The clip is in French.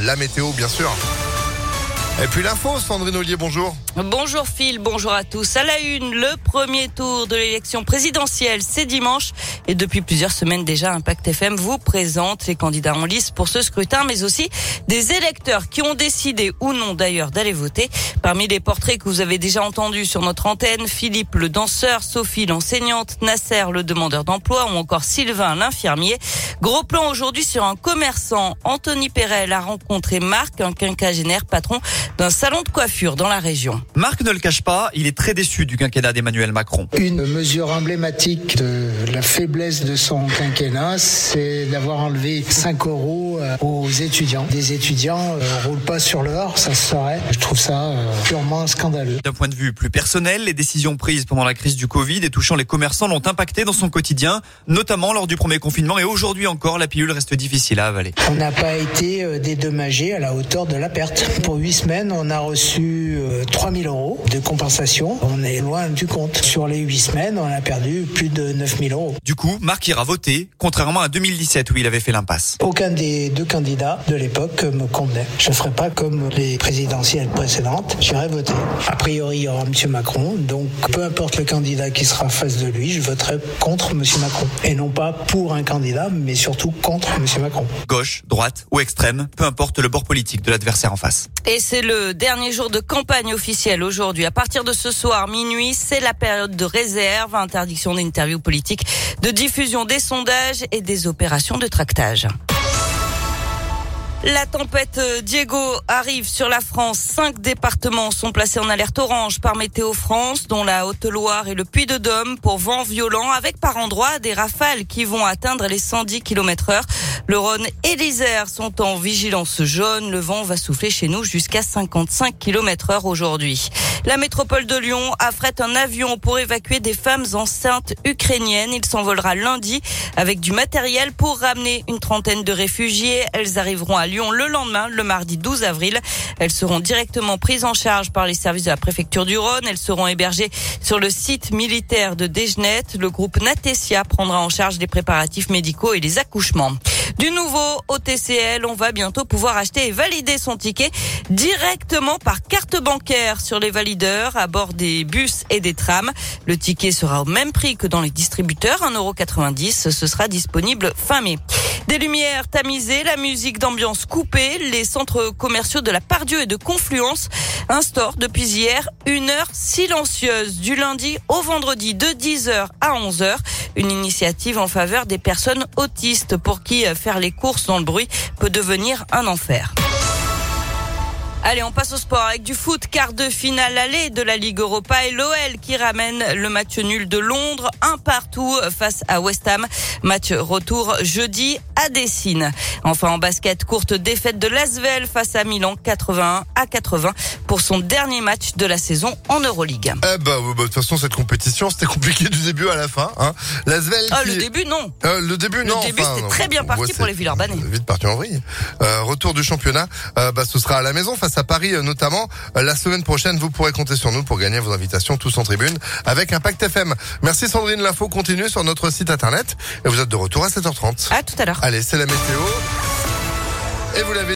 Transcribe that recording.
la météo bien sûr. Et puis l'info, Sandrine Ollier, bonjour. Bonjour Phil, bonjour à tous. À la une, le premier tour de l'élection présidentielle, c'est dimanche. Et depuis plusieurs semaines déjà, Impact FM vous présente les candidats en lice pour ce scrutin, mais aussi des électeurs qui ont décidé ou non d'ailleurs d'aller voter. Parmi les portraits que vous avez déjà entendus sur notre antenne, Philippe le danseur, Sophie l'enseignante, Nasser le demandeur d'emploi ou encore Sylvain l'infirmier. Gros plan aujourd'hui sur un commerçant. Anthony Perel a rencontré Marc, un quinquagénaire patron d'un salon de coiffure dans la région. Marc ne le cache pas, il est très déçu du quinquennat d'Emmanuel Macron. Une mesure emblématique de la faiblesse de son quinquennat, c'est d'avoir enlevé 5 euros euh, aux étudiants. Des étudiants ne roulent pas sur le hors, ça se saurait. Je trouve ça euh, purement scandaleux. D'un point de vue plus personnel, les décisions prises pendant la crise du Covid et touchant les commerçants l'ont impacté dans son quotidien, notamment lors du premier confinement. Et aujourd'hui encore, la pilule reste difficile à avaler. On n'a pas été dédommagé à la hauteur de la perte. Pour 8 semaines, on a reçu 3 euros de compensation. On est loin du compte. Sur les 8 semaines, on a perdu plus de 9 000 euros. Du coup, Marc ira voter, contrairement à 2017 où il avait fait l'impasse. Aucun des deux candidats de l'époque me convenait. Je ne ferai pas comme les présidentielles précédentes. J'irai voter. A priori, il y aura M. Macron. Donc, peu importe le candidat qui sera face de lui, je voterai contre M. Macron. Et non pas pour un candidat, mais surtout contre M. Macron. Gauche, droite ou extrême, peu importe le bord politique de l'adversaire en face. Et c'est le dernier jour de campagne officielle aujourd'hui. À partir de ce soir, minuit, c'est la période de réserve, interdiction d'interviews politiques, de diffusion des sondages et des opérations de tractage. La tempête euh, Diego arrive sur la France. Cinq départements sont placés en alerte orange par Météo France, dont la Haute-Loire et le Puy-de-Dôme pour vent violent, avec par endroits des rafales qui vont atteindre les 110 km heure. Le Rhône et l'Isère sont en vigilance jaune. Le vent va souffler chez nous jusqu'à 55 km heure aujourd'hui. La métropole de Lyon affrète un avion pour évacuer des femmes enceintes ukrainiennes. Il s'envolera lundi avec du matériel pour ramener une trentaine de réfugiés. Elles arriveront à Lyon le lendemain, le mardi 12 avril. Elles seront directement prises en charge par les services de la préfecture du Rhône. Elles seront hébergées sur le site militaire de Dégenette. Le groupe Natesia prendra en charge les préparatifs médicaux et les accouchements. Du nouveau au TCL, on va bientôt pouvoir acheter et valider son ticket directement par carte bancaire sur les valideurs à bord des bus et des trams. Le ticket sera au même prix que dans les distributeurs, 1,90€. Ce sera disponible fin mai. Des lumières tamisées, la musique d'ambiance coupée, les centres commerciaux de la Pardieu et de Confluence instaurent depuis hier une heure silencieuse du lundi au vendredi de 10h à 11h. Une initiative en faveur des personnes autistes pour qui faire les courses dans le bruit peut devenir un enfer. Allez, on passe au sport avec du foot. Quart de finale aller de la Ligue Europa et l'OL qui ramène le match nul de Londres, un partout face à West Ham. Match retour jeudi à Dessine. Enfin, en basket, courte défaite de Lasvel face à Milan, 81 à 80 pour son dernier match de la saison en Euroleague. Eh bah, bah, de toute façon, cette compétition, c'était compliqué du début à la fin. Hein. Lasvel. Ah, le début, non. Euh, le début, non. Le début, c'était très bien parti pour les Villeurbanais. Vite parti en vrille. Euh, retour du championnat, euh, bah, ce sera à la maison face à Paris euh, notamment. Euh, la semaine prochaine, vous pourrez compter sur nous pour gagner vos invitations tous en tribune avec Impact FM. Merci Sandrine, l'info continue sur notre site internet et vous êtes de retour à 7h30. À tout à l'heure. Allez, c'est la météo. Et vous l'avez